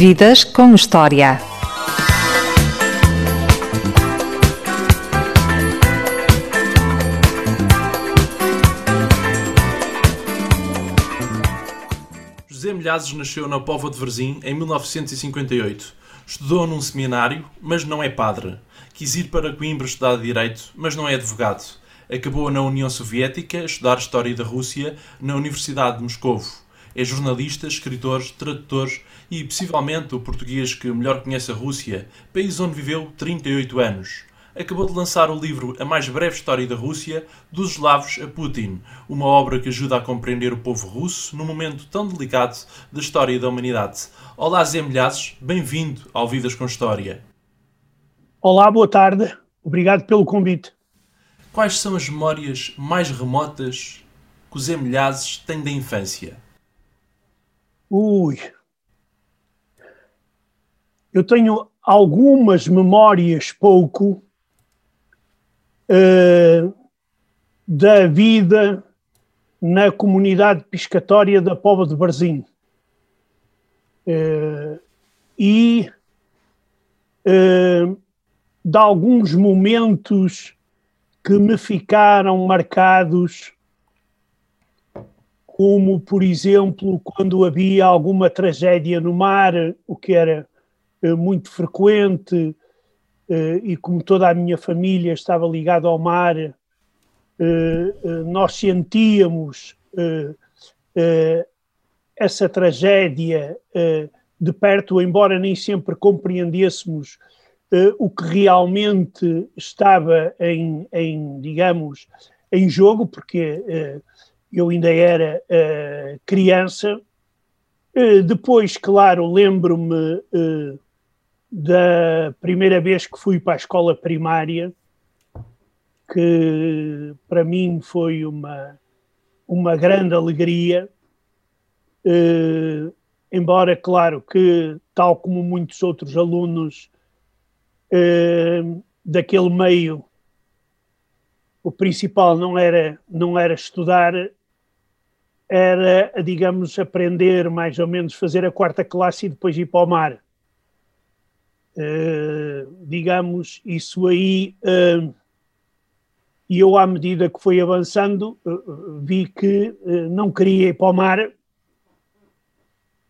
Vidas com História. José Milhazes nasceu na Póvoa de Varzim em 1958. Estudou num seminário, mas não é padre. Quis ir para Coimbra estudar Direito, mas não é advogado. Acabou na União Soviética a estudar História da Rússia na Universidade de Moscovo. É jornalista, escritor, tradutor e possivelmente o português que melhor conhece a Rússia, país onde viveu 38 anos. Acabou de lançar o livro A Mais Breve História da Rússia, dos eslavos a Putin, uma obra que ajuda a compreender o povo russo num momento tão delicado da história da humanidade. Olá, Zé Milhazes, bem-vindo ao Vidas com História. Olá, boa tarde. Obrigado pelo convite. Quais são as memórias mais remotas que o Zé Milhazes tem da infância? Ui. Eu tenho algumas memórias pouco uh, da vida na comunidade piscatória da Póvoa de Barzim. Uh, e uh, de alguns momentos que me ficaram marcados como, por exemplo, quando havia alguma tragédia no mar, o que era muito frequente, eh, e como toda a minha família estava ligada ao mar, eh, nós sentíamos essa tragédia de perto, embora nem sempre compreendêssemos o que realmente estava em, em digamos, em jogo, porque eu ainda era criança. Depois, claro, lembro-me da primeira vez que fui para a escola primária, que para mim foi uma, uma grande alegria. embora, claro, que, tal como muitos outros alunos daquele meio, o principal não era, não era estudar, era, digamos, aprender mais ou menos, fazer a quarta classe e depois ir para o mar. Uh, digamos, isso aí, uh, e eu, à medida que fui avançando, uh, vi que não queria ir para o mar,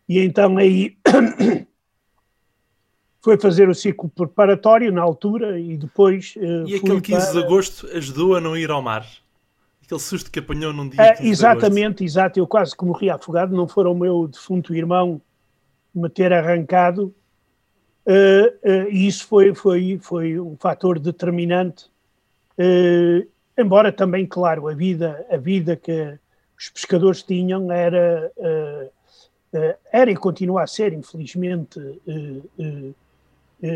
e então aí foi fazer o ciclo preparatório na altura e depois. e aquele 15 para... de agosto ajudou a não ir ao mar? aquele susto que apanhou num dia. Exatamente, exato. Eu quase que morri afogado, não fora o meu defunto irmão me ter arrancado. Uh, uh, e isso foi, foi, foi um fator determinante. Uh, embora também, claro, a vida, a vida que os pescadores tinham era, era e continua a ser, infelizmente,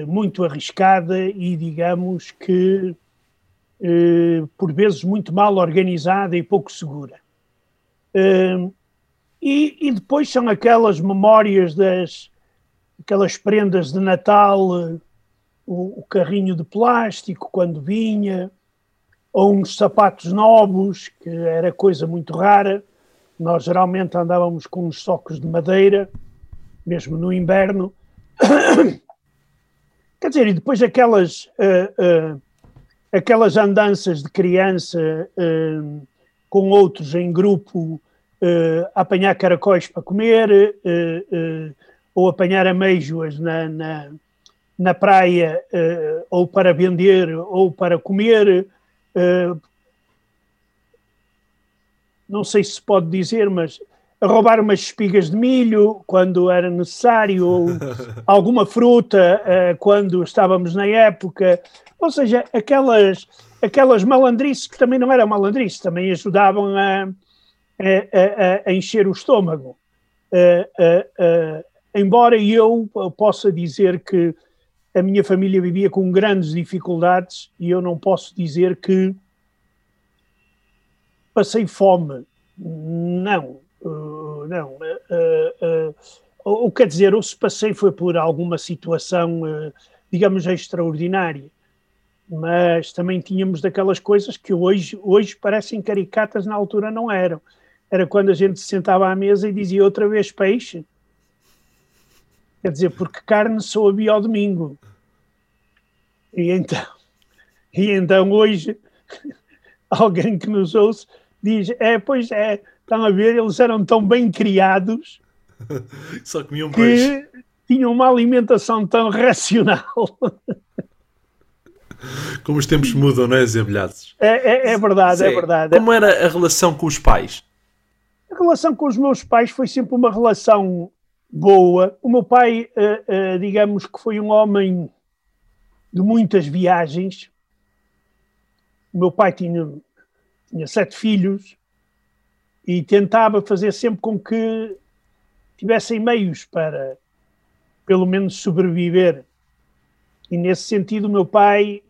muito arriscada e digamos que por vezes muito mal organizada e pouco segura. E, e, depois são aquelas memórias das aquelas prendas de Natal, o, o, carrinho de plástico quando vinha, ou uns sapatos novos, que era coisa muito rara. Nós geralmente andávamos com uns socos de madeira, mesmo no inverno. Quer dizer, e depois aquelas uh, uh, aquelas andanças de criança uh, com outros em grupo uh, apanhar caracóis para comer ou apanhar ameijoas na, na, na praia ou para vender ou para comer. não sei se pode dizer, mas roubar umas espigas de milho quando era necessário, ou alguma fruta quando estávamos na época, ou seja, aquelas, aquelas malandrices que também não eram malandrices, também ajudavam a, a, a, a encher o estômago. Embora eu possa dizer que a minha família vivia com grandes dificuldades e eu não posso dizer que passei fome. Não, uh, não. Uh, uh, ou quer dizer, ou se passei foi por alguma situação, digamos, extraordinária mas também tínhamos daquelas coisas que hoje, hoje parecem caricatas, na altura não eram. Era quando a gente se sentava à mesa e dizia outra vez peixe. Quer dizer, porque carne só havia ao domingo. E então, e então hoje alguém que nos ouça diz: é, pois é, estão a ver, eles eram tão bem criados Só comiam que peixe. tinham uma alimentação tão racional. Como os tempos mudam, não é, Zé Bilhados? É, é, é verdade, é verdade. Como era a relação com os pais? A relação com os meus pais foi sempre uma relação boa. O meu pai, eh, eh, digamos que foi um homem de muitas viagens. O meu pai tinha, tinha sete filhos e tentava fazer sempre com que tivessem meios para, pelo menos, sobreviver. E nesse sentido, o meu pai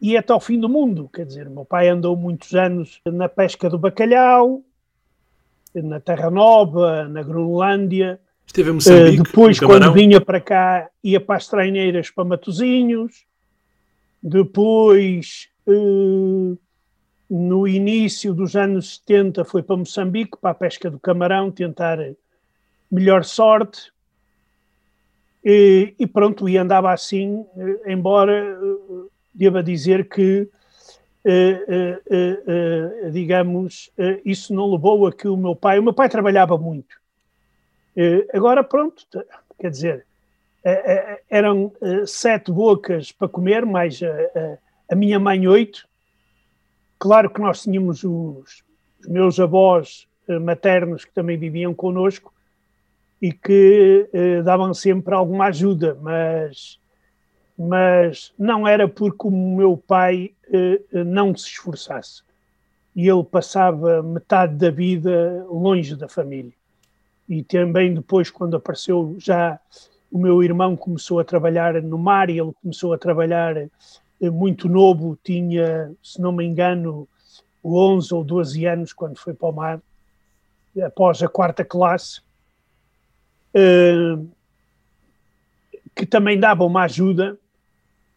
ia até ao fim do mundo. Quer dizer, o meu pai andou muitos anos na pesca do bacalhau, na Terra Nova, na Groenlândia. Esteve em Uh, Moçambique, depois, no quando vinha para cá, ia para as treineiras para Matozinhos. Depois, uh, no início dos anos 70, foi para Moçambique, para a pesca do camarão, tentar melhor sorte. E, e pronto, e andava assim, eh, embora uh, deva dizer que, eh, eh, eh, eh, digamos, eh, isso não levou a que o meu pai. O meu pai trabalhava muito. Eh, agora, pronto, quer dizer, eh, eh, eram sete bocas para comer, mais eh, a minha mãe oito. Claro que nós tínhamos os, os meus avós maternos que também viviam connosco e que davam sempre alguma ajuda, mas, mas não era porque o meu pai eh, não se esforçasse. E ele passava metade da vida longe da família e também depois quando apareceu já o meu irmão começou a trabalhar no mar e ele começou a trabalhar eh, muito novo, tinha, se não me engano, 11 ou 12 anos quando foi para o mar, após a quarta classe, eh, que também dava uma ajuda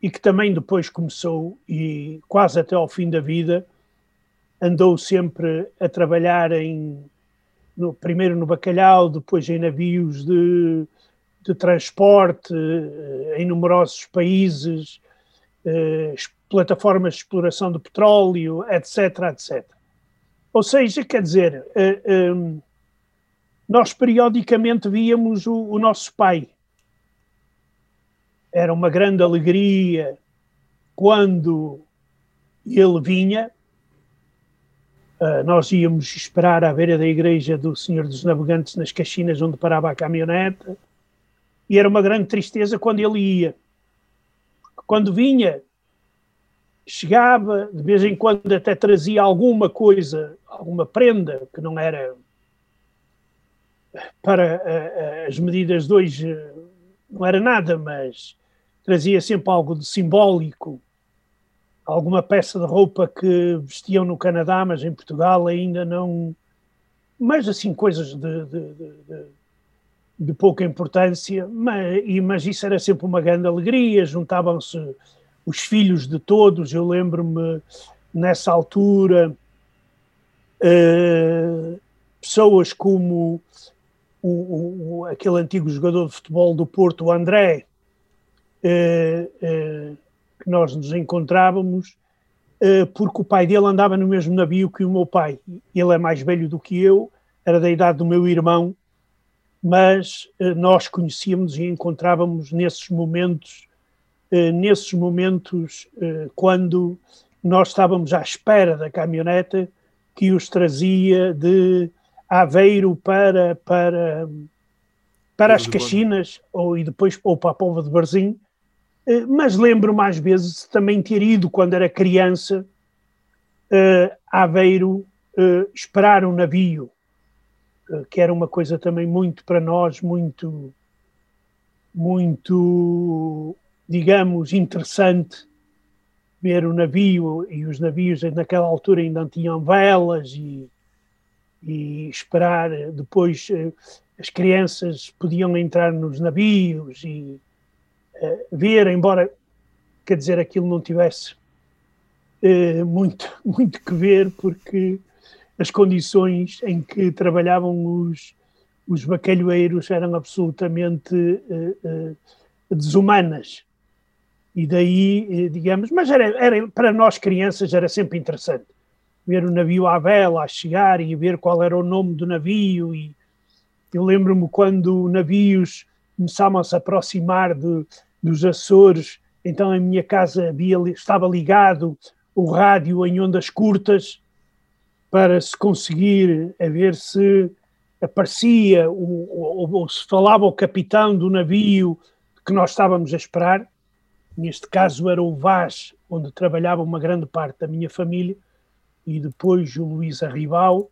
e que também depois começou e quase até ao fim da vida andou sempre a trabalhar em no- primeiro no bacalhau, depois em navios de, de transporte eh, em numerosos países, eh, plataformas de exploração de petróleo, etc, etc. Ou seja, quer dizer, eh, eh, nós periodicamente víamos o, o nosso pai. Era uma grande alegria quando ele vinha, Uh, nós íamos esperar à beira da igreja do Senhor dos Navegantes nas Caxinas, onde parava a caminhonete, e era uma grande tristeza quando ele ia. Quando vinha, chegava, de vez em quando até trazia alguma coisa, alguma prenda, que não era para uh, uh, as medidas de hoje, não era nada, mas trazia sempre algo de simbólico alguma peça de roupa que vestiam no Canadá, mas em Portugal ainda não. Mas assim, coisas de, de, de, de pouca importância, mas, e, mas isso era sempre uma grande alegria. Juntavam-se os filhos de todos. Eu lembro-me, nessa altura, uh, pessoas como o, o, aquele antigo jogador de futebol do Porto, o André. Uh, que nós nos encontrávamos, uh, porque o pai dele andava no mesmo navio que o meu pai. Ele é mais velho do que eu, era da idade do meu irmão, mas uh, nós conhecíamos e encontrávamos nesses momentos, uh, nesses momentos quando nós estávamos à espera da caminhoneta que os trazia de Aveiro para, para, para as Caxinas, ou, e depois ou para a Pova de Varzim, mas lembro mais vezes também ter ido quando era criança uh, a Aveiro uh, esperar um navio, que era uma coisa também muito para nós, muito, muito, digamos, interessante ver o navio e os navios naquela altura ainda tinham velas e, e esperar depois as crianças podiam entrar nos navios e ver, embora, quer dizer, aquilo não tivesse uh, muito, muito que ver, porque as condições em que trabalhavam os, os bacalhoeiros eram absolutamente uh, desumanas. E daí, digamos, mas era, era, para nós crianças era sempre interessante ver o navio à vela a chegar e ver qual era o nome do navio. E eu lembro-me quando navios começavam a se aproximar de, dos Açores, então a minha casa havia, estava ligado o rádio em ondas curtas para se conseguir a ver se aparecia ou, ou, se falava o capitão do navio que nós estávamos a esperar. Neste caso era o Vaz, onde trabalhava uma grande parte da minha família, e depois o Luís Arribal.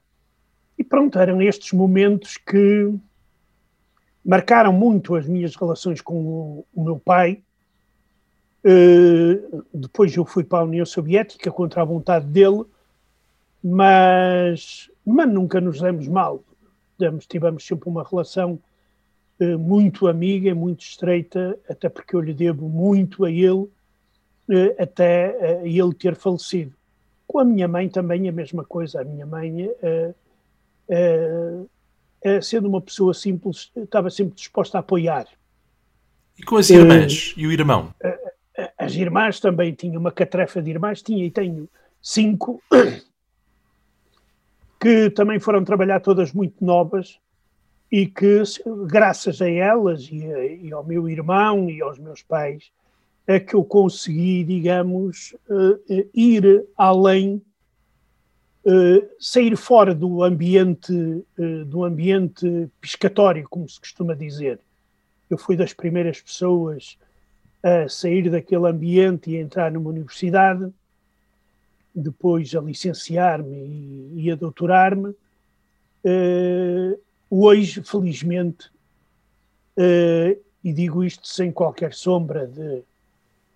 E pronto, eram estes momentos que marcaram muito as minhas relações com o, o meu pai. Uh, depois eu fui para a União Soviética contra a vontade dele, mas, mas nunca nos demos mal tivemos, tivemos sempre uma relação uh, muito amiga, muito estreita, até porque eu lhe devo muito a ele, uh, até ele ter falecido. Com a minha mãe também a mesma coisa. A minha mãe, sendo uma pessoa simples, estava sempre disposta a apoiar. E com as irmãs e o irmão? As irmãs também tinham uma catrefa de irmãs, tinha e tenho cinco que também foram trabalhar todas muito novas e que, graças a elas e, a, e ao meu irmão e aos meus pais, é que eu consegui, digamos, uh, ir além, sair fora do ambiente, uh, do ambiente piscatório, como se costuma dizer. Eu fui das primeiras pessoas a sair daquele ambiente e entrar numa universidade depois a licenciar-me e, a doutorar-me, uh, hoje, felizmente, e digo isto sem qualquer sombra de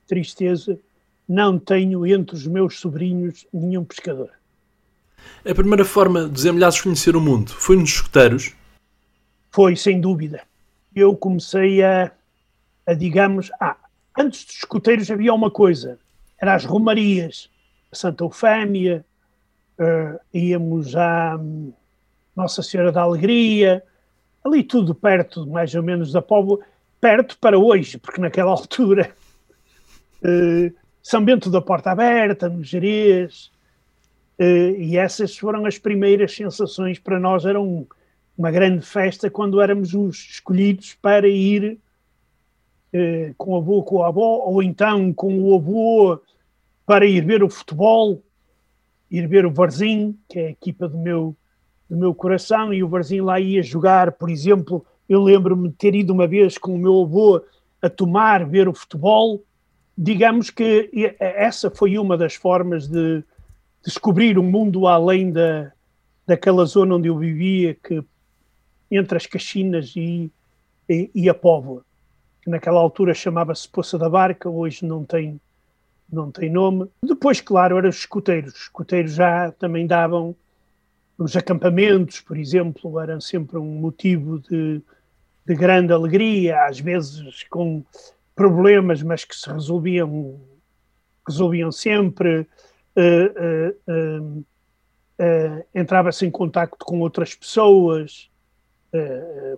tristeza, não tenho entre os meus sobrinhos nenhum pescador. A primeira forma de Zé Milhazes conhecer o mundo foi nos escuteiros? Foi, sem dúvida. Eu comecei a, a digamos, ah, antes dos escuteiros havia uma coisa, eram as romarias Santa Eufémia, uh, íamos à Nossa Senhora da Alegria, ali tudo perto, mais ou menos, da Póvoa, perto para hoje, porque naquela altura uh, São Bento da Porta Aberta, no Jerez, e essas foram as primeiras sensações para nós, eram uma grande festa quando éramos os escolhidos para ir uh, com o avô, com a avó, ou então com o avô para ir ver o futebol, ir ver o Varzim, que é a equipa do meu, do meu coração, e o Varzim lá ia jogar, por exemplo, eu lembro-me de ter ido uma vez com o meu avô a tomar, ver o futebol. Digamos que essa foi uma das formas de descobrir um mundo além da, daquela zona onde eu vivia, que entre as Caxinas e, e, e a Póvoa, que naquela altura chamava-se Poça da Barca, hoje não tem não tem nome. Depois, claro, eram os escuteiros. Os escuteiros já também davam os acampamentos, por exemplo, eram sempre um motivo de, de grande alegria, às vezes com problemas, mas que se resolviam, resolviam sempre. Uh, entrava-se em contacto com outras pessoas,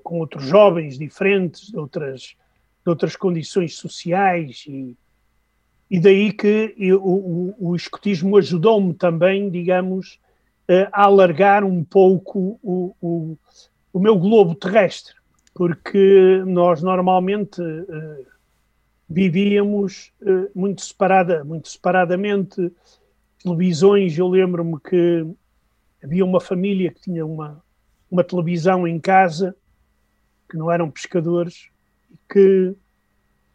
com outros jovens diferentes, de outras, de outras condições sociais e, e daí que eu, o, o, escotismo ajudou-me também, digamos, a alargar um pouco o, o, o meu globo terrestre, porque nós normalmente uh, vivíamos uh, muito, separada, muito separadamente. Televisões, eu lembro-me que havia uma família que tinha uma, uma televisão em casa, que não eram pescadores, e que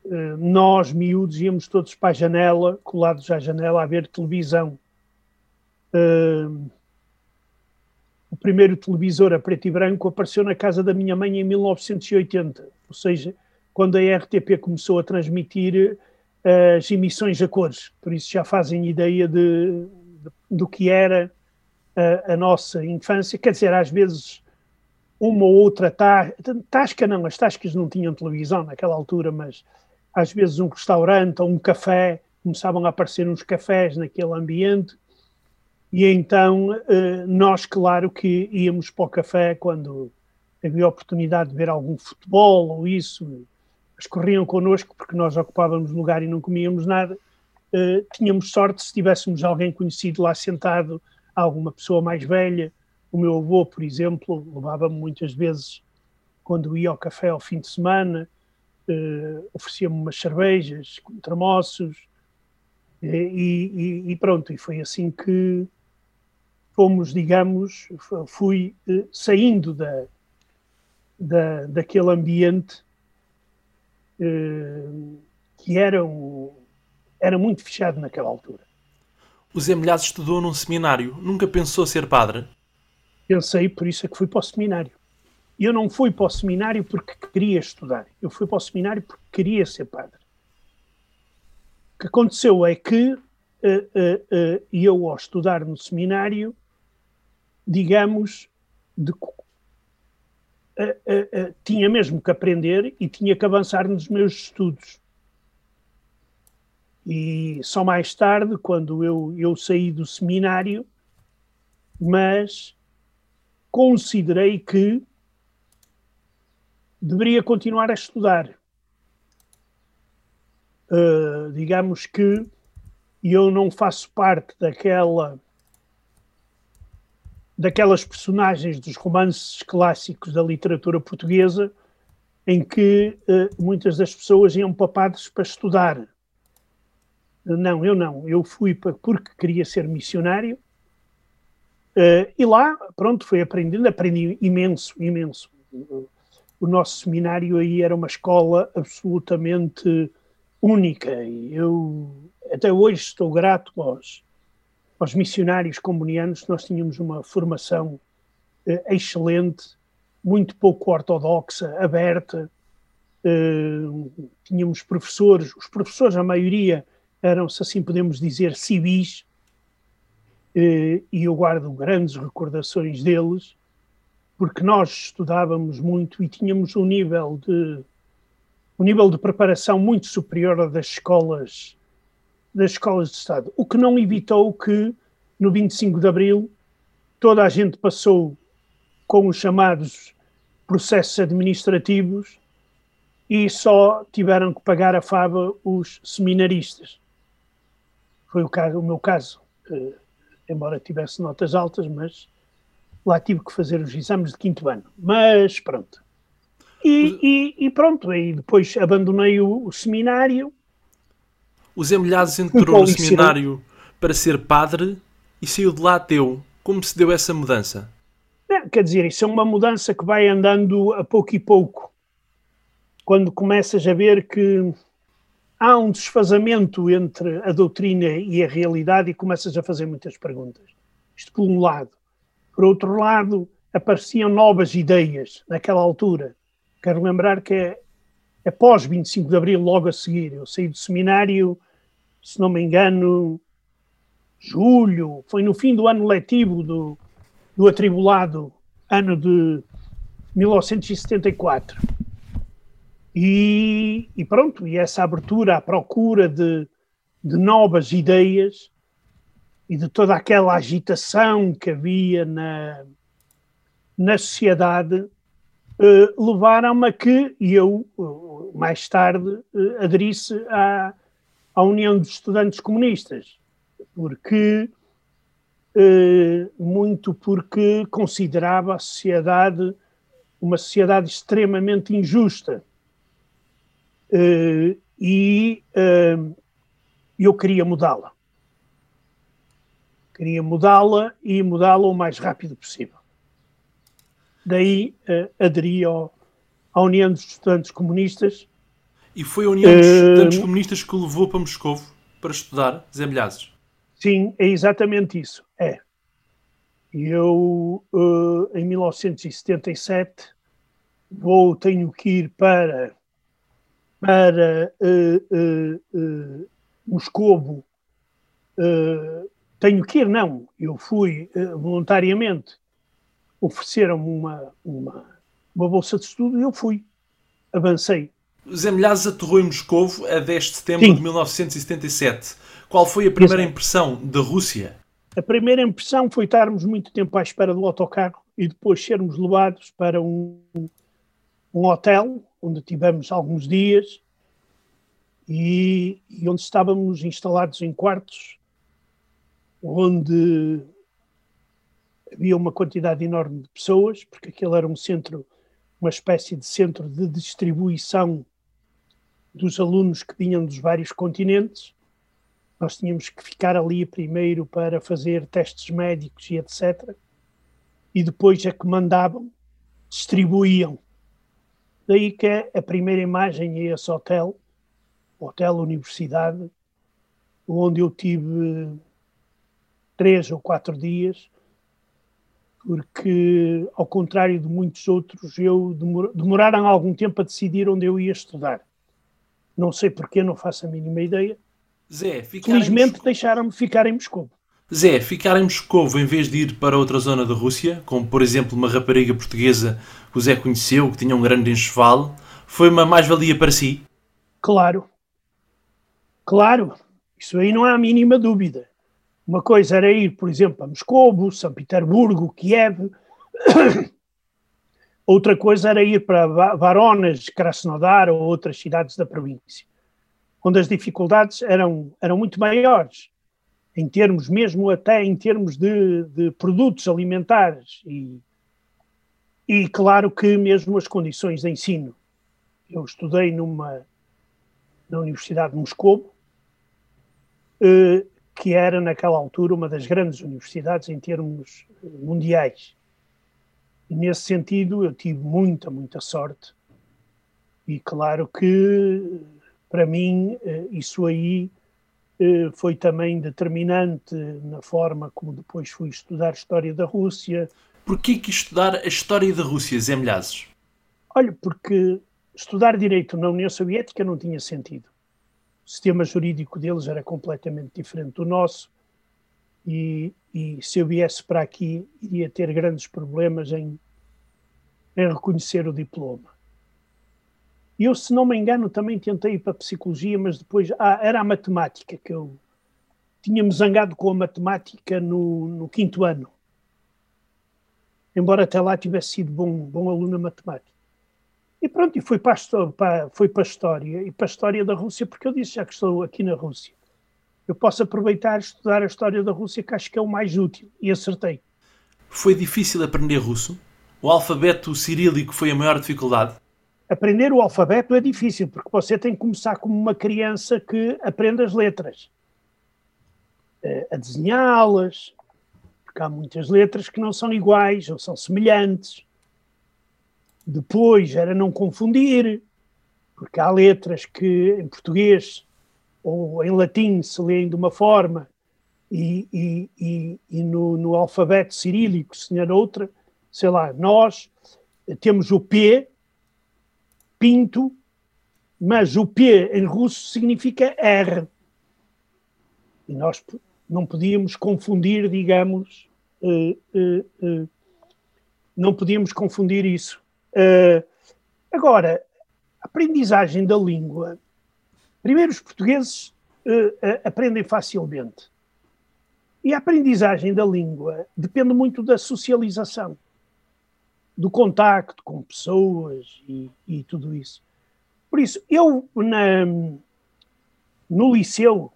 eh, nós, miúdos, íamos todos para a janela, colados à janela, a ver televisão. Uh, o primeiro televisor a preto e branco apareceu na casa da minha mãe em 1980, ou seja, quando a RTP começou a transmitir as emissões a cores. Por isso já fazem ideia de, de do que era a, a nossa infância. Quer dizer, às vezes uma ou outra tasca, não, as tascas não tinham televisão naquela altura, mas às vezes um restaurante ou um café, começavam a aparecer uns cafés naquele ambiente, e então eh, nós, claro que íamos para o café quando, havia oportunidade de ver algum futebol ou isso, mas corriam connosco porque nós ocupávamos lugar e não comíamos nada. Uh, tínhamos sorte se tivéssemos alguém conhecido lá sentado, alguma pessoa mais velha. O meu avô, por exemplo, levava-me muitas vezes, quando ia ao café ao fim de semana, uh, oferecia-me umas cervejas com termossos, e, e, e, pronto, e foi assim que fomos, digamos, fui uh, saindo da, da, daquele ambiente uh, que era, um, era muito fechado naquela altura. O Zé Milhazes estudou num seminário. Nunca pensou ser padre? Pensei, por isso é que fui para o seminário. Eu não fui para o seminário porque queria estudar. Eu fui para o seminário porque queria ser padre. O que aconteceu é que uh, uh, uh, eu, ao estudar no seminário, digamos, de, tinha mesmo que aprender e tinha que avançar nos meus estudos. E só mais tarde, quando eu, eu saí do seminário, mas considerei que deveria continuar a estudar. Uh, digamos que eu não faço parte daquela daquelas personagens dos romances clássicos da literatura portuguesa em que uh, muitas das pessoas iam para padres para estudar. Não, eu não. Eu fui para, porque queria ser missionário uh, e lá, pronto, fui aprendendo, aprendi imenso, imenso o nosso seminário aí era uma escola absolutamente única e eu até hoje estou grato aos, aos missionários comunianos, nós tínhamos uma formação eh, excelente, muito pouco ortodoxa, aberta, eh, tínhamos professores, os professores, a maioria eram, se assim podemos dizer, civis, eh, e eu guardo grandes recordações deles, porque nós estudávamos muito e tínhamos um nível de um nível de preparação muito superior ao das escolas das escolas de Estado, o que não evitou que no 25 de Abril toda a gente passou com os chamados processos administrativos e só tiveram que pagar a fava os seminaristas. Foi o, caso, o meu caso, eh, embora tivesse notas altas, mas lá tive que fazer os exames de quinto ano. Mas pronto. E, e, e pronto, aí depois abandonei o, o seminário. O Zé Milhazes entrou no seminário para ser padre e saiu de lá ateu. Como se deu essa mudança? É, quer dizer, isso é uma mudança que vai andando a pouco e pouco. Quando começas a ver que há um desfazamento entre a doutrina e a realidade e começas a fazer muitas perguntas. Isto por um lado. Por outro lado, apareciam novas ideias naquela altura. Quero lembrar que é, é pós 25 de Abril, logo a seguir. Eu saí do seminário, se não me engano, julho, foi no fim do ano letivo do, do atribulado ano de 1974. E, e pronto, e essa abertura à procura de, de novas ideias e de toda aquela agitação que havia na, na sociedade eh, levaram-me a que eu, eh, mais tarde, eh, aderisse à, à União dos Estudantes Comunistas, porque muito porque considerava a sociedade uma sociedade extremamente injusta. e eu queria mudá-la queria mudá-la e mudá-la o mais rápido possível. Daí uh, aderi ao, à União dos Estudantes Comunistas. E foi a União dos uh, Estudantes Comunistas que o levou para Moscou para estudar Zé Milhazes? Sim, é exatamente isso. É. Eu, uh, em 1977, vou, tenho que ir para, para uh, Moscovo tenho que ir, não. Eu fui voluntariamente. Ofereceram-me uma, uma, uma bolsa de estudo e eu fui. Avancei. Zé Milhazes aterrou em Moscou a 10 de setembro Sim. de 1977. Qual foi a primeira Exato. impressão da Rússia? A primeira impressão foi estarmos muito tempo à espera do autocarro e depois sermos levados para um, um hotel onde tivemos alguns dias e, e onde estávamos instalados em quartos onde havia uma quantidade enorme de pessoas, porque aquele era um centro, uma espécie de centro de distribuição dos alunos que vinham dos vários continentes. Nós tínhamos que ficar ali primeiro para fazer testes médicos e etc. E depois é que mandavam, distribuíam. Daí que é a primeira imagem é esse hotel, Hotel Universidade, onde eu tive três ou quatro dias, porque, ao contrário de muitos outros, eu demor demoraram algum tempo a decidir onde eu ia estudar. Não sei porquê, não faço a mínima ideia. Zé, Felizmente deixaram-me ficar em Moscou. Zé, ficar em Moscou em vez de ir para outra zona da Rússia, como por exemplo uma rapariga portuguesa que o Zé conheceu, que tinha um grande enxoval, foi uma mais-valia para si? Claro. Claro. Isso aí não há a mínima dúvida. Uma coisa era ir, por exemplo, a Moscou, São Petersburgo, Kiev. Outra coisa era ir para Varonas, Krasnodar ou outras cidades da província, onde as dificuldades eram, eram muito maiores, em termos, mesmo até em termos de, de produtos alimentares. E, e claro que mesmo as condições de ensino. Eu estudei numa, na Universidade de Moscou, eh, que era naquela altura uma das grandes universidades em termos eh, mundiais. E nesse sentido eu tive muita, muita sorte. E claro que, para mim, eh, isso aí eh, foi também determinante na forma como depois fui estudar a história da Rússia. Porquê que estudar a história da Rússia, Zé Milhazes? Olha, porque estudar direito na União Soviética não tinha sentido. O sistema jurídico deles era completamente diferente do nosso e, e se eu viesse para aqui iria ter grandes problemas em, em reconhecer o diploma. Eu, se não me engano, também tentei ir para a psicologia, mas depois ah, era a matemática que eu tinha-me zangado com a matemática no, no, quinto ano. Embora até lá tivesse sido bom, bom aluno na matemática. E pronto, e fui para, a, para, fui para a história, e para a história da Rússia, porque eu disse, já que estou aqui na Rússia, eu posso aproveitar e estudar a história da Rússia, que acho que é o mais útil, e acertei. Foi difícil aprender russo? O alfabeto cirílico foi a maior dificuldade? Aprender o alfabeto é difícil, porque você tem que começar como uma criança que aprende as letras, eh, a desenhá-las, porque há muitas letras que não são iguais ou são semelhantes. Depois era não confundir, porque há letras que em português ou em latim se leem de uma forma e, e, e, e no, no, alfabeto cirílico se tinha outra, sei lá, nós temos o P, pinto, mas o P em russo significa R. E nós não podíamos confundir, digamos, uh, uh, uh, não podíamos confundir isso. Agora, a aprendizagem da língua Primeiro, os portugueses uh, uh, aprendem facilmente. E a aprendizagem da língua depende muito da socialização, do contacto com pessoas e, e tudo isso. Por isso, eu na, no liceu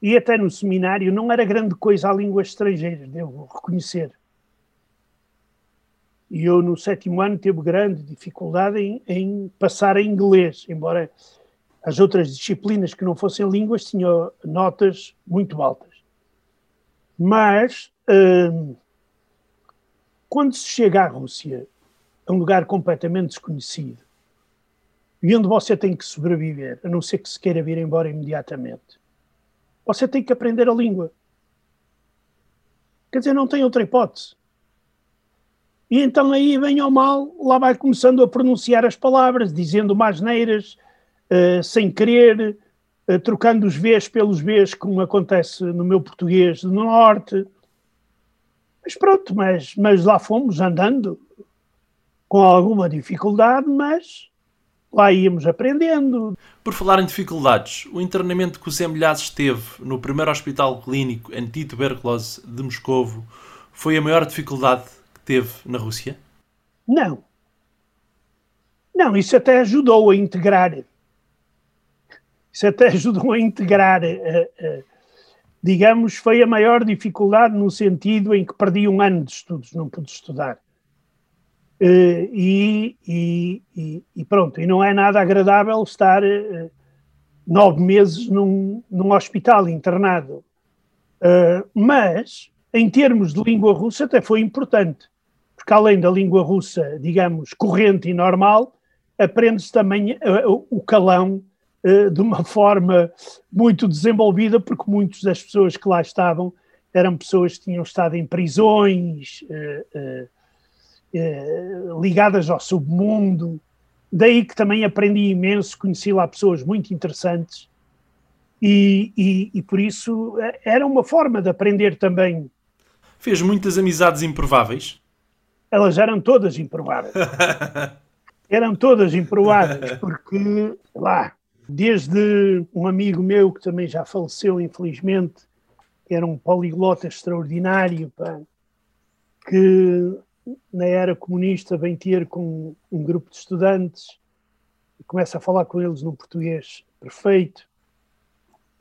e até no seminário não era grande coisa a língua estrangeira, devo reconhecer. E eu no sétimo ano tive grande dificuldade em, em passar a inglês, embora as outras disciplinas que não fossem línguas tinham notas muito altas. Mas, hum, quando se chega à Rússia, é um lugar completamente desconhecido, e onde você tem que sobreviver, a não ser que se queira vir embora imediatamente, você tem que aprender a língua. Quer dizer, não tem outra hipótese. E então aí, bem ou mal, lá vai começando a pronunciar as palavras, dizendo mais neiras, uh, sem querer, uh, trocando os Vs pelos Bs, como acontece no meu português do Norte. Mas pronto, mas, mas lá fomos andando com alguma dificuldade, mas lá íamos aprendendo. Por falar em dificuldades, o internamento que o Zé Milhazes teve no primeiro hospital clínico anti-tuberculose de Moscovo foi a maior dificuldade teve na Rússia? Não. Não, isso até ajudou a integrar. Isso até ajudou a integrar. Uh, uh, digamos, foi a maior dificuldade no sentido em que perdi um ano de estudos, não pude estudar. Uh, e, e, e, pronto, e não é nada agradável estar nove meses num, num hospital internado. Mas, em termos de língua russa, até foi importante, porque além da língua russa, digamos, corrente e normal, aprende-se também o calão eh, de uma forma muito desenvolvida, porque muitas das pessoas que lá estavam eram pessoas que tinham estado em prisões, eh, eh, ligadas ao submundo. Daí que também aprendi imenso, conheci lá pessoas muito interessantes e, e, e, por isso era uma forma de aprender também. Fez muitas amizades improváveis? Elas eram todas improváveis. eram todas improváveis, porque lá Desde um amigo meu que também já faleceu, infelizmente, que era um poliglota extraordinário, pá, que na era comunista vem ter com um grupo de estudantes e começa a falar com eles num português perfeito,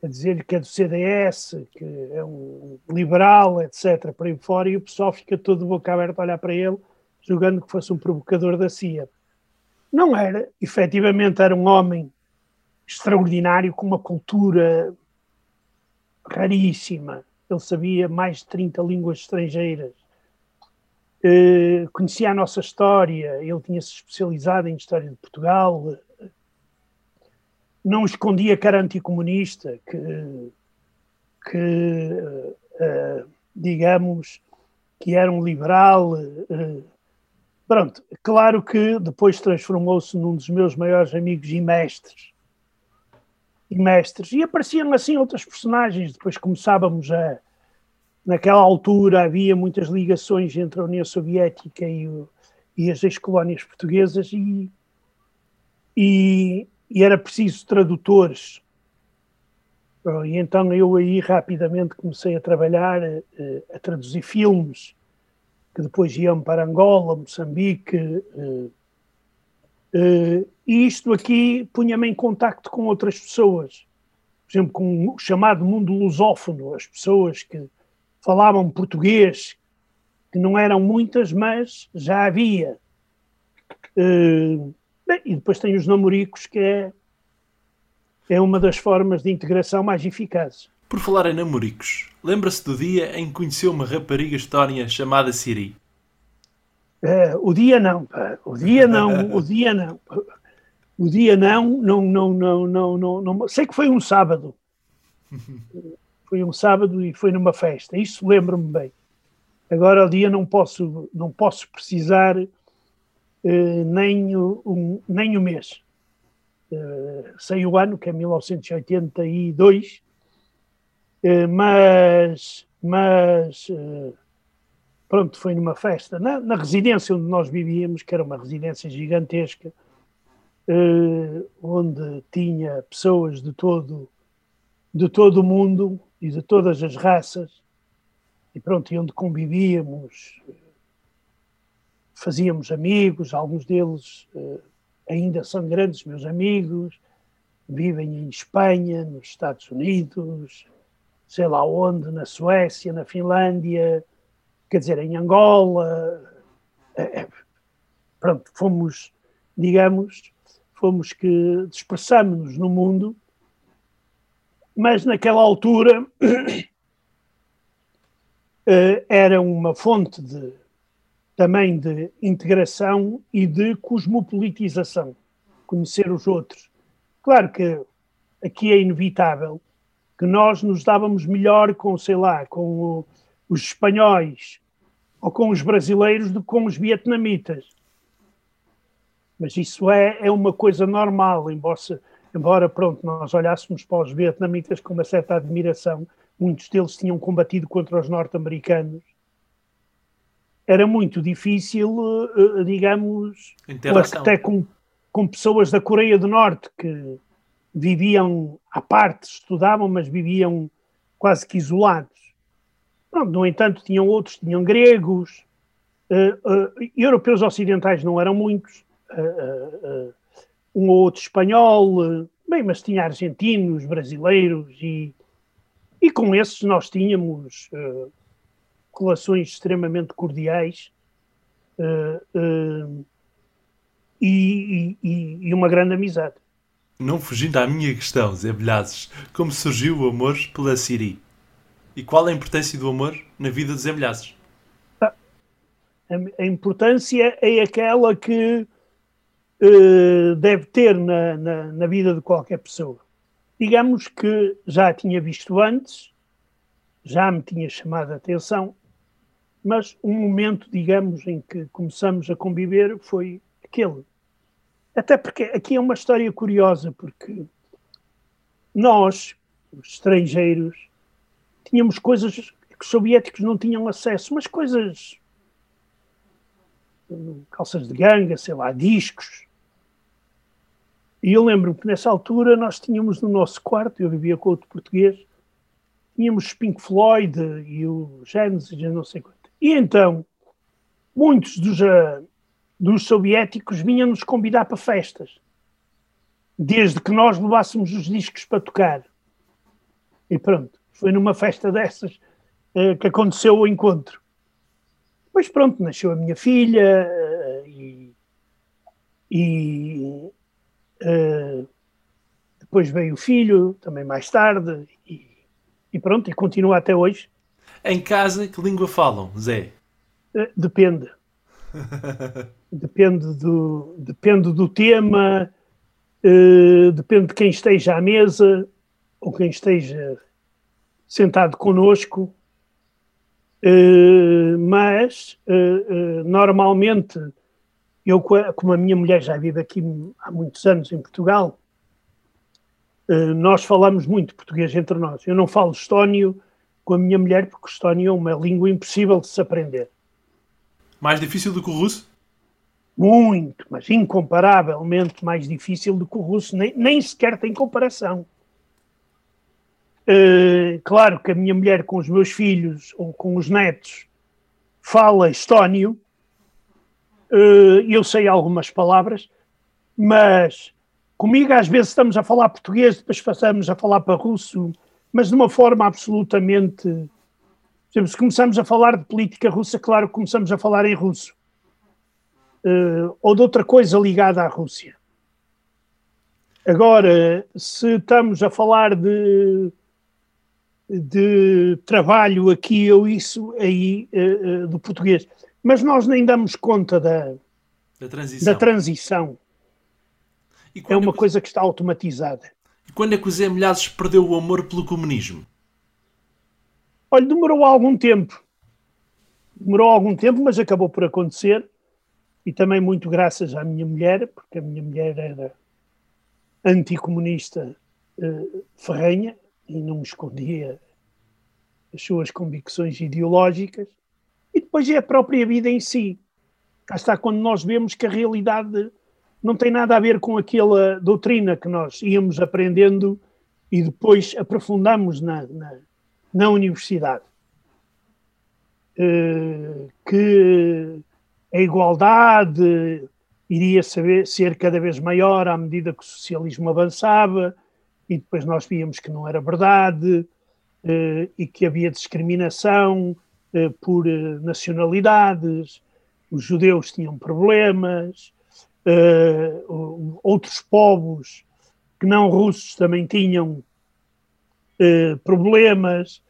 a dizer-lhe que é do CDS, que é um liberal, etc., para aí fora, e o pessoal fica todo de boca aberta a olhar para ele, julgando que fosse um provocador da CIA. Não era, efetivamente era um homem extraordinário, com uma cultura raríssima. Ele sabia mais de 30 línguas estrangeiras. Uh, conhecia a nossa história, ele tinha-se especializado em História de Portugal. Não escondia que era anticomunista, que, que uh, digamos, que era um liberal. Uh, pronto, claro que depois transformou-se num dos meus maiores amigos e mestres e mestres. E apareciam assim outras personagens. Depois começávamos a. Naquela altura havia muitas ligações entre a União Soviética e, o, e as ex-colónias portuguesas e, e, e, era preciso tradutores. E então eu aí rapidamente comecei a trabalhar, a, eh, a traduzir filmes que depois iam para Angola, Moçambique, eh, Uh, e isto aqui punha-me em contacto com outras pessoas, por exemplo, com o chamado mundo lusófono, as pessoas que falavam português, que não eram muitas, mas já havia. Bem, e depois tem os namoricos, que é, é uma das formas de integração mais eficazes. Por falar em namoricos, lembra-se do dia em que conheceu uma rapariga estónia chamada Siri? Uh, o dia não, pá. o dia não, o dia não. O dia não, não, não, não, não, não, não, sei que foi um sábado. Foi um sábado e foi numa festa, isso lembro-me bem. Agora o dia não posso, não posso precisar uh, nem, um, nem o mês. Uh, sei o ano, que é 1982, uh, mas, mas pronto, foi numa festa, na, na, residência onde nós vivíamos, que era uma residência gigantesca, eh, onde tinha pessoas de todo, de todo o mundo e de todas as raças, e pronto, e onde convivíamos, fazíamos amigos, alguns deles eh, ainda são grandes meus amigos, vivem em Espanha, nos Estados Unidos, sei lá onde, na Suécia, na Finlândia, quer dizer, em Angola, é, é, pronto, fomos, digamos, fomos que dispersamos-nos no mundo, mas naquela altura eh, era uma fonte de, também de integração e de cosmopolitização, conhecer os outros. Claro que aqui é inevitável que nós nos dávamos melhor com, sei lá, com o, os espanhóis ou com os brasileiros do que com os vietnamitas. Mas isso é, é uma coisa normal, embora, embora pronto, nós olhássemos para os vietnamitas com uma certa admiração, muitos deles tinham combatido contra os norte-americanos. Era muito difícil, eh, digamos, até com, com pessoas da Coreia do Norte que viviam à parte, estudavam, mas viviam quase que isolados. Pronto, no entanto, tinham outros, tinham gregos, uh, europeus ocidentais não eram muitos, um ou outro espanhol, bem, mas tinha argentinos, brasileiros e, e com esses nós tínhamos relações extremamente cordiais e, e, e uma grande amizade. Não fugindo à minha questão, Zé Bilhazes, como surgiu o amor pela Siri? E qual a importância do amor na vida dos Zé Bilhazes? A importância é aquela que uh, deve ter na, na, na, vida de qualquer pessoa. Digamos que já a tinha visto antes, já me tinha chamado a atenção, mas um momento, digamos, em que começamos a conviver foi aquele. Até porque aqui é uma história curiosa, porque nós, os estrangeiros, tínhamos coisas que os soviéticos não tinham acesso, mas coisas calças de ganga, sei lá, discos. E eu lembro que nessa altura nós tínhamos no nosso quarto, eu vivia com outro português, tínhamos Pink Floyd e o Genesis, não sei quanto. E então, muitos dos, uh, dos soviéticos vinham-nos convidar para festas, desde que nós levássemos os discos para tocar. E pronto, foi numa festa dessas uh, que aconteceu o encontro. Depois, pronto, nasceu a minha filha uh, e, e depois veio o filho, também mais tarde, e, e, pronto, e continua até hoje. Em casa, que língua falam, Zé? Uh, depende. depende, do, depende do tema, depende de quem esteja à mesa ou quem esteja sentado connosco. Uh, mas uh, uh, normalmente eu como a minha mulher já vive aqui há muitos anos em Portugal nós falamos muito português entre nós eu não falo estónio com a minha mulher porque o estónio é uma língua impossível de se aprender. Mais difícil do que o russo? Muito mas incomparavelmente mais difícil do que o russo. Nem, nem sequer tem comparação. Uh, claro que a minha mulher com os meus filhos ou com os netos fala estónio, uh, eu sei algumas palavras, mas comigo às vezes estamos a falar português, depois passamos a falar para russo, mas de uma forma absolutamente. Exemplo, se começamos a falar de política russa, claro que começamos a falar em russo. Uh, ou de outra coisa ligada à Rússia. Agora, se estamos a falar de de trabalho aqui ou isso aí uh, uh, do português. Mas nós nem damos conta da, da transição. Da transição. é uma coisa que está automatizada. E quando é que o Zé Milhazes perdeu o amor pelo comunismo? Olha, demorou algum tempo. Demorou algum tempo, mas acabou por acontecer. E também muito graças à minha mulher, porque a minha mulher era anticomunista uh, ferrenha, e não escondia as suas convicções ideológicas, e depois é a própria vida em si. Cá está quando nós vemos que a realidade não tem nada a ver com aquela doutrina que nós íamos aprendendo e depois aprofundamos na, na, na universidade. Uh, que a igualdade iria saber, ser cada vez maior à medida que o socialismo avançava, e depois nós víamos que não era verdade uh, e que havia discriminação uh, por nacionalidades, os judeus tinham problemas, outros povos que não russos também tinham problemas,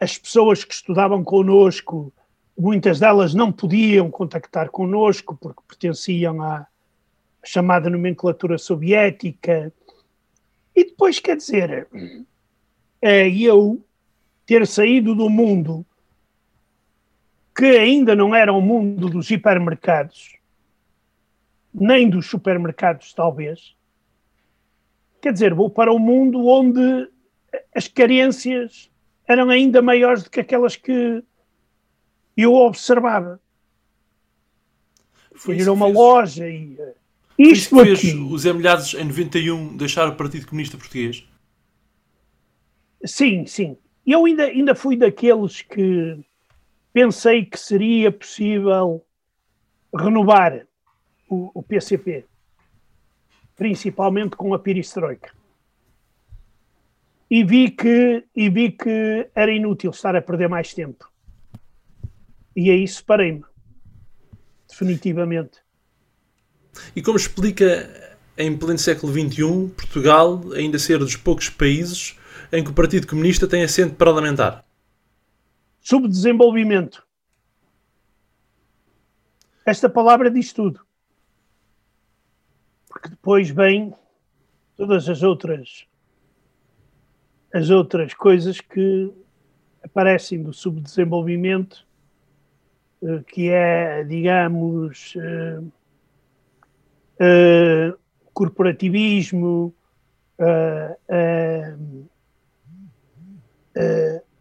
as pessoas que estudavam connosco, muitas delas não podiam contactar connosco porque pertenciam à chamada nomenclatura soviética, e depois, quer dizer, é eu ter saído do mundo que ainda não era o mundo dos hipermercados, nem dos supermercados, talvez. Quer dizer, vou para um mundo onde as carências eram ainda maiores do que aquelas que eu observava. Fui ir a uma fez... loja e eh, isto que fez aqui... os emilhados em 91 deixar o Partido Comunista Português? Sim, sim. Eu ainda, ainda fui daqueles que pensei que seria possível renovar o, o PCP, principalmente com a perestroika. E vi, que, e vi que era inútil estar a perder mais tempo. E aí separei-me. Definitivamente. E como explica em pleno século XXI, Portugal ainda ser dos poucos países em que o Partido Comunista tem assento parlamentar? Subdesenvolvimento. Esta palavra diz tudo. Porque depois vem todas as outras as outras coisas que aparecem do subdesenvolvimento, eh, que é, digamos, uh, uh, corporativismo, uh,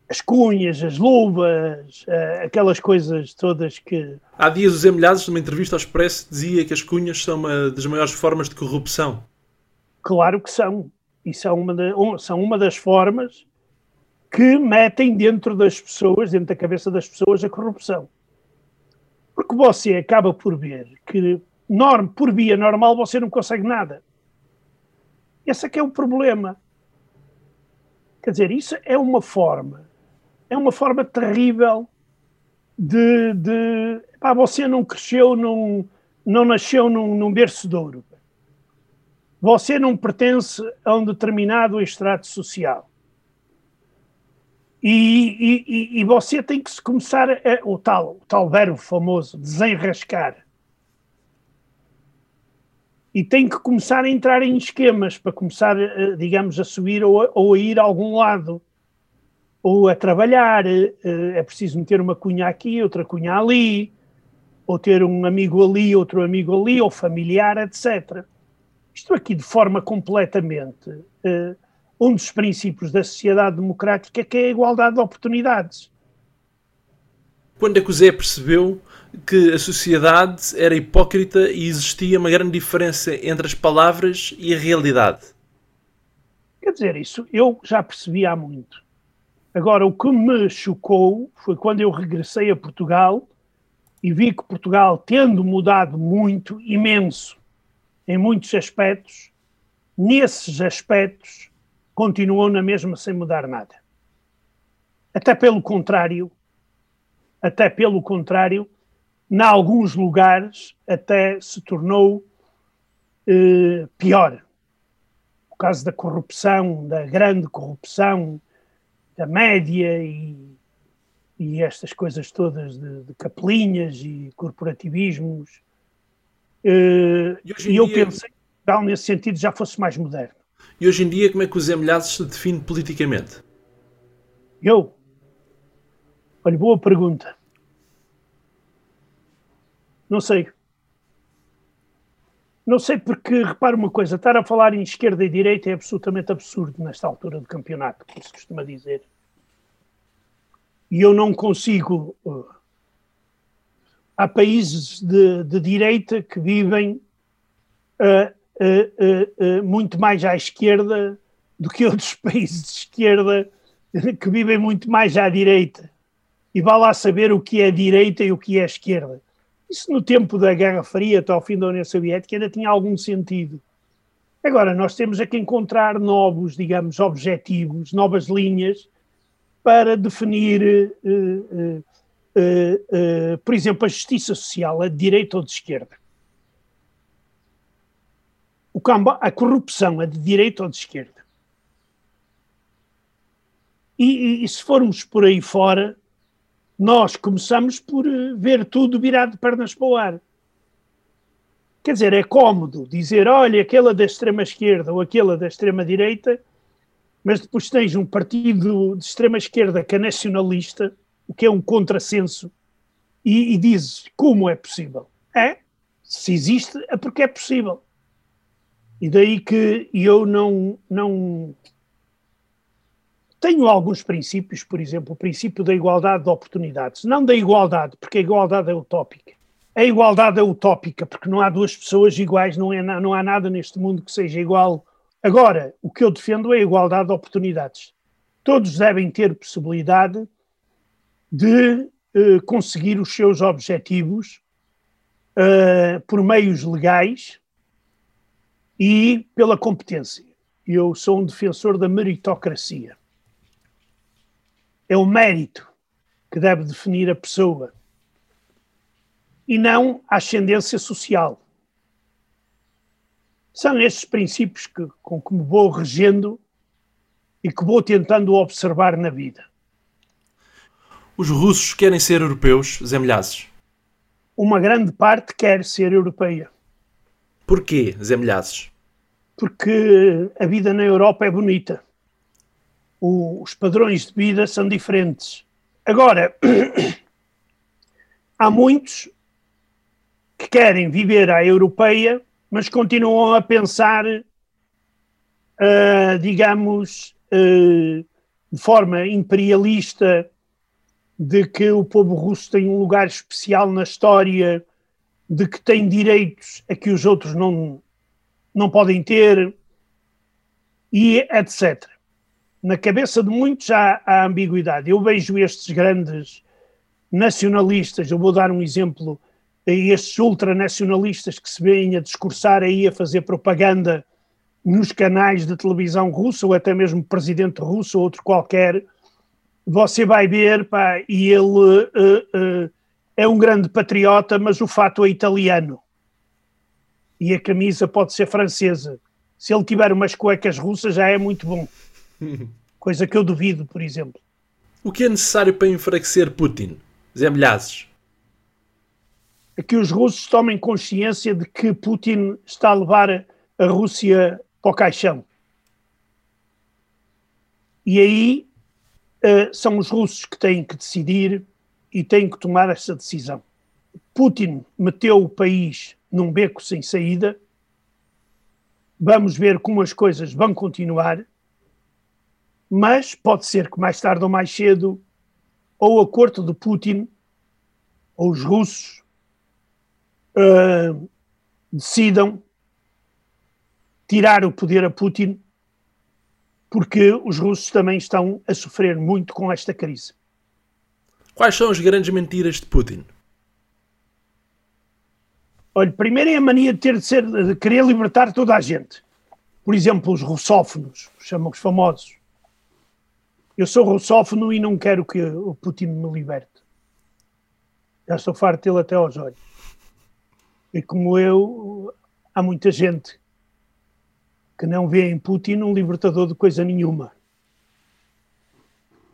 as cunhas, as luvas, aquelas coisas todas que. Há dias, os Emilhados, numa entrevista ao Expresso, dizia que as cunhas são uma das maiores formas de corrupção. Claro que são. E são uma, de, são uma das formas que metem dentro das pessoas, dentro da cabeça das pessoas, a corrupção. Porque você acaba por ver que norm, por via normal você não consegue nada. Esse é que é o problema. Quer dizer, isso é uma forma, é uma forma terrível de, de pá, você não cresceu, num, não nasceu num, num berço de ouro você não pertence a um determinado extrato social. E, e, e você tem que se começar a, o tal, o tal verbo famoso, desenrascar. E tem que começar a entrar em esquemas para começar, digamos, a subir ou, ou a ir a algum lado. Ou a trabalhar. Eh, é preciso meter uma cunha aqui, outra cunha ali. Ou ter um amigo ali, outro amigo ali, ou familiar, etc. Isto aqui, de forma completamente. Uh, um dos princípios da sociedade democrática que é a igualdade de oportunidades. Quando é que o Zé percebeu que a sociedade era hipócrita e existia uma grande diferença entre as palavras e a realidade? Quer dizer, isso eu já percebi há muito. Agora, o que me chocou foi quando eu regressei a Portugal e vi que Portugal, tendo mudado muito, imenso, em muitos aspectos, nesses aspectos, continuou na mesma sem mudar nada. Até pelo contrário, até pelo contrário, em alguns lugares até se tornou eh, pior. O caso da corrupção, da grande corrupção, da média e, e estas coisas todas de, de capelinhas e corporativismos Uh, e, eu dia... pensei que, nesse sentido, já fosse mais moderno. E hoje em dia, como é que o Zé Milhazes se define politicamente? Eu? Olha, boa pergunta. Não sei. Não sei porque, repara uma coisa, estar a falar em esquerda e direita é absolutamente absurdo nesta altura do campeonato, como se costuma dizer. E eu não consigo uh, há países de, de direita que vivem uh, uh, uh, muito mais à esquerda do que outros países de esquerda que vivem muito mais à direita. E vá lá saber o que é direita e o que é esquerda. Isso no tempo da Guerra Fria, até ao fim da União Soviética, ainda tinha algum sentido. Agora, nós temos é que encontrar novos, digamos, objetivos, novas linhas para definir uh, uh, uh, por exemplo, a justiça social é de direita ou de esquerda? O a corrupção é de direita ou de esquerda? E, e, e, se formos por aí fora, nós começamos por eh, ver tudo virado de pernas para o ar. Quer dizer, é cómodo dizer, olha, aquela da extrema-esquerda ou aquela da extrema-direita, mas depois tens um partido de extrema-esquerda que é nacionalista, o que é um contrassenso, e, e dizes como é possível. É, se existe, é porque é possível. E daí que eu não, não tenho alguns princípios, por exemplo, o princípio da igualdade de oportunidades. Não da igualdade, porque a igualdade é utópica. A igualdade é utópica, porque não há duas pessoas iguais, não, é, não há nada neste mundo que seja igual. Agora, o que eu defendo é a igualdade de oportunidades. Todos devem ter possibilidade de uh, conseguir os seus objetivos uh, por meios legais e pela competência. Eu sou um defensor da meritocracia. É o mérito que deve definir a pessoa e não a ascendência social. São estes princípios que, com que me vou regendo e que vou tentando observar na vida. Os russos querem ser europeus, Zé Milhazes? Uma grande parte quer ser europeia. Porquê, Zé Milhazes? Porque a vida na Europa é bonita. O, os padrões de vida são diferentes. Agora, há muitos que querem viver à europeia, mas continuam a pensar, uh, digamos, uh, de forma imperialista, de que o povo russo tem um lugar especial na história, de que tem direitos a que os outros não, não podem ter, e etc. Na cabeça de muitos há, há ambiguidade. Eu vejo estes grandes nacionalistas, eu vou dar um exemplo estes ultranacionalistas que se veem a discursar aí, a fazer propaganda nos canais de televisão russa, ou até mesmo presidente russo ou outro qualquer, você vai ver, pá, e ele uh, uh, é um grande patriota, mas o fato é italiano. E a camisa pode ser francesa. Se ele tiver umas cuecas russas, já é muito bom. Coisa que eu duvido, por exemplo. O que é necessário para enfraquecer Putin? Zé Milhazes é que os russos tomem consciência de que Putin está a levar a Rússia para o caixão. E aí uh, são os russos que têm que decidir e têm que tomar essa decisão. Putin meteu o país num beco sem saída. Vamos ver como as coisas vão continuar, mas pode ser que mais tarde ou mais cedo, ou a corte de Putin, ou os russos, uh, decidam tirar o poder a Putin, porque os russos também estão a sofrer muito com esta crise. Quais são as grandes mentiras de Putin? Olha, primeiro é a mania de ter de ser de querer libertar toda a gente. Por exemplo, os russófonos, chamam os famosos. Eu sou russófono e não quero que o Putin me liberte. Já estou farto dele até aos olhos. E como eu, há muita gente que não vê em Putin um libertador de coisa nenhuma.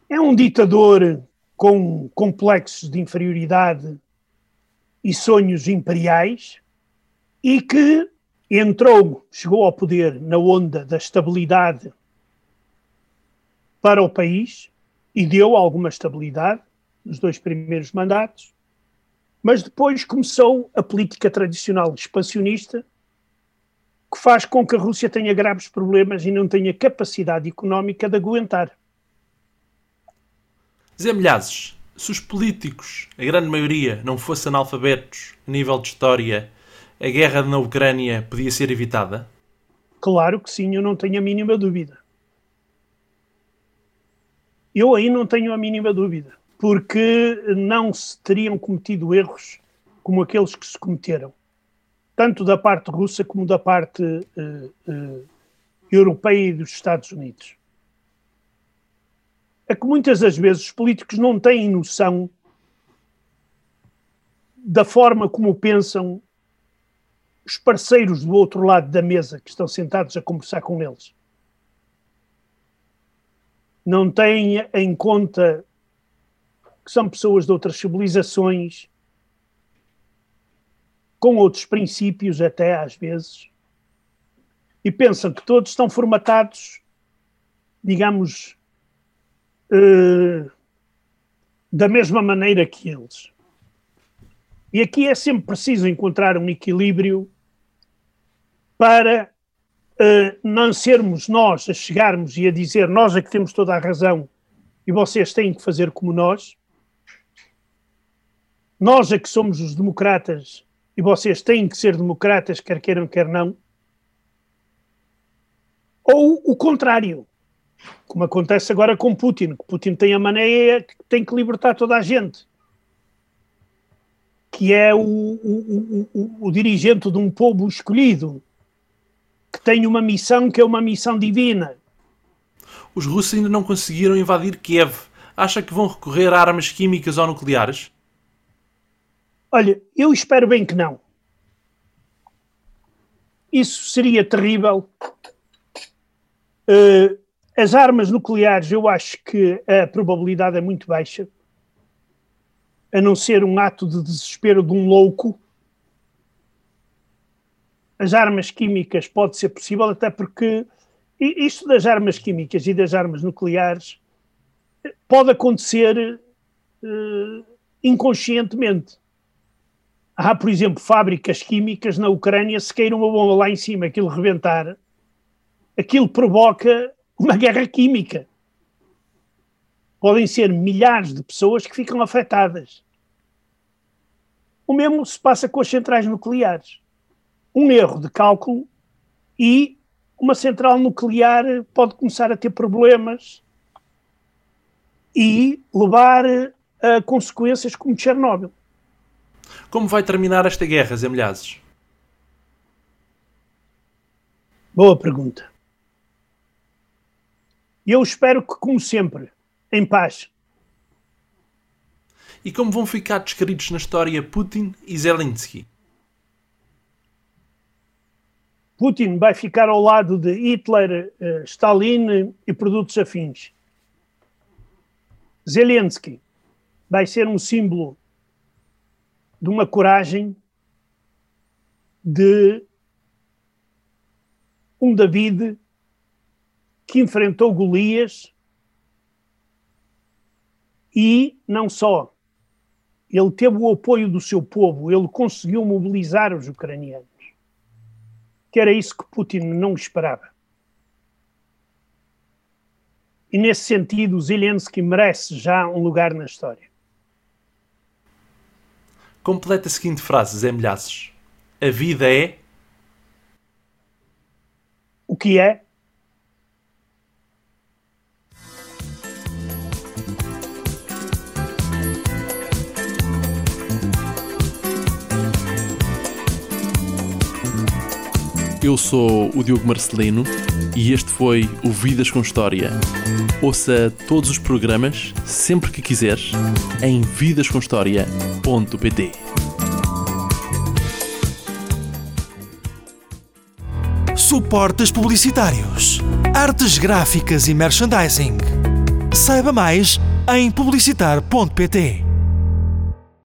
É um ditador com complexos de inferioridade e sonhos imperiais e que entrou, chegou ao poder na onda da estabilidade para o país e deu alguma estabilidade nos dois primeiros mandatos, mas depois começou a política tradicional expansionista, que faz com que a Rússia tenha graves problemas e não tenha capacidade económica de aguentar. Zé Milhazes, se os políticos, a grande maioria, não fossem analfabetos a nível de história, a guerra na Ucrânia podia ser evitada? Claro que sim, eu não tenho a mínima dúvida. Eu aí não tenho a mínima dúvida porque não se teriam cometido erros como aqueles que se cometeram, tanto da parte russa como da parte uh, uh, europeia e dos Estados Unidos. É que muitas das vezes os políticos não têm noção da forma como pensam os parceiros do outro lado da mesa que estão sentados a conversar com eles. Não têm em conta que são pessoas de outras civilizações, com outros princípios, até às vezes, e pensam que todos estão formatados, digamos, uh, da mesma maneira que eles. E aqui é sempre preciso encontrar um equilíbrio para uh, não sermos nós a chegarmos e a dizer nós é que temos toda a razão e vocês têm que fazer como nós, nós é que somos os democratas e vocês têm que ser democratas, quer queiram, quer não. Ou o contrário, como acontece agora com Putin, que Putin tem a maneira que tem que libertar toda a gente. que é o, o, o, o, dirigente de um povo escolhido, tem uma missão que é uma missão divina. Os russos ainda não conseguiram invadir Kiev. Acha que vão recorrer a armas químicas ou nucleares? Olha, eu espero bem que não. Isso seria terrível. Uh, as armas nucleares, eu acho que a probabilidade é muito baixa, a não ser um ato de desespero de um louco. As armas químicas pode ser possível, até porque isto das armas químicas e das armas nucleares pode acontecer uh, inconscientemente. Há, por exemplo, fábricas químicas na Ucrânia, se cair uma bomba lá em cima, aquilo rebentar, aquilo provoca uma guerra química. Podem ser milhares de pessoas que ficam afetadas. O mesmo se passa com as centrais nucleares. Um erro de cálculo e uma central nuclear pode começar a ter problemas e levar a consequências como Chernobyl. Como vai terminar esta guerra, Zé Milhazes? Boa pergunta. E eu espero que, como sempre, em paz. E como vão ficar descritos na história Putin e Zelensky? Putin vai ficar ao lado de Hitler, uh, Stalin e produtos afins. Zelensky vai ser um símbolo de uma coragem de um David que enfrentou Golias e não só. Ele teve o apoio do seu povo, ele conseguiu mobilizar os ucranianos. Que era isso que Putin não esperava. E nesse sentido, Zelensky merece já um lugar na história. Completa a seguinte frase, Zé Milhaços. A vida é. O que é? Eu sou o Diogo Marcelino e este foi o Vidas com História. Ouça todos os programas, sempre que quiseres, em vidascomhistoria.pt. Suportes publicitários, artes gráficas e merchandising. Saiba mais em publicitar.pt.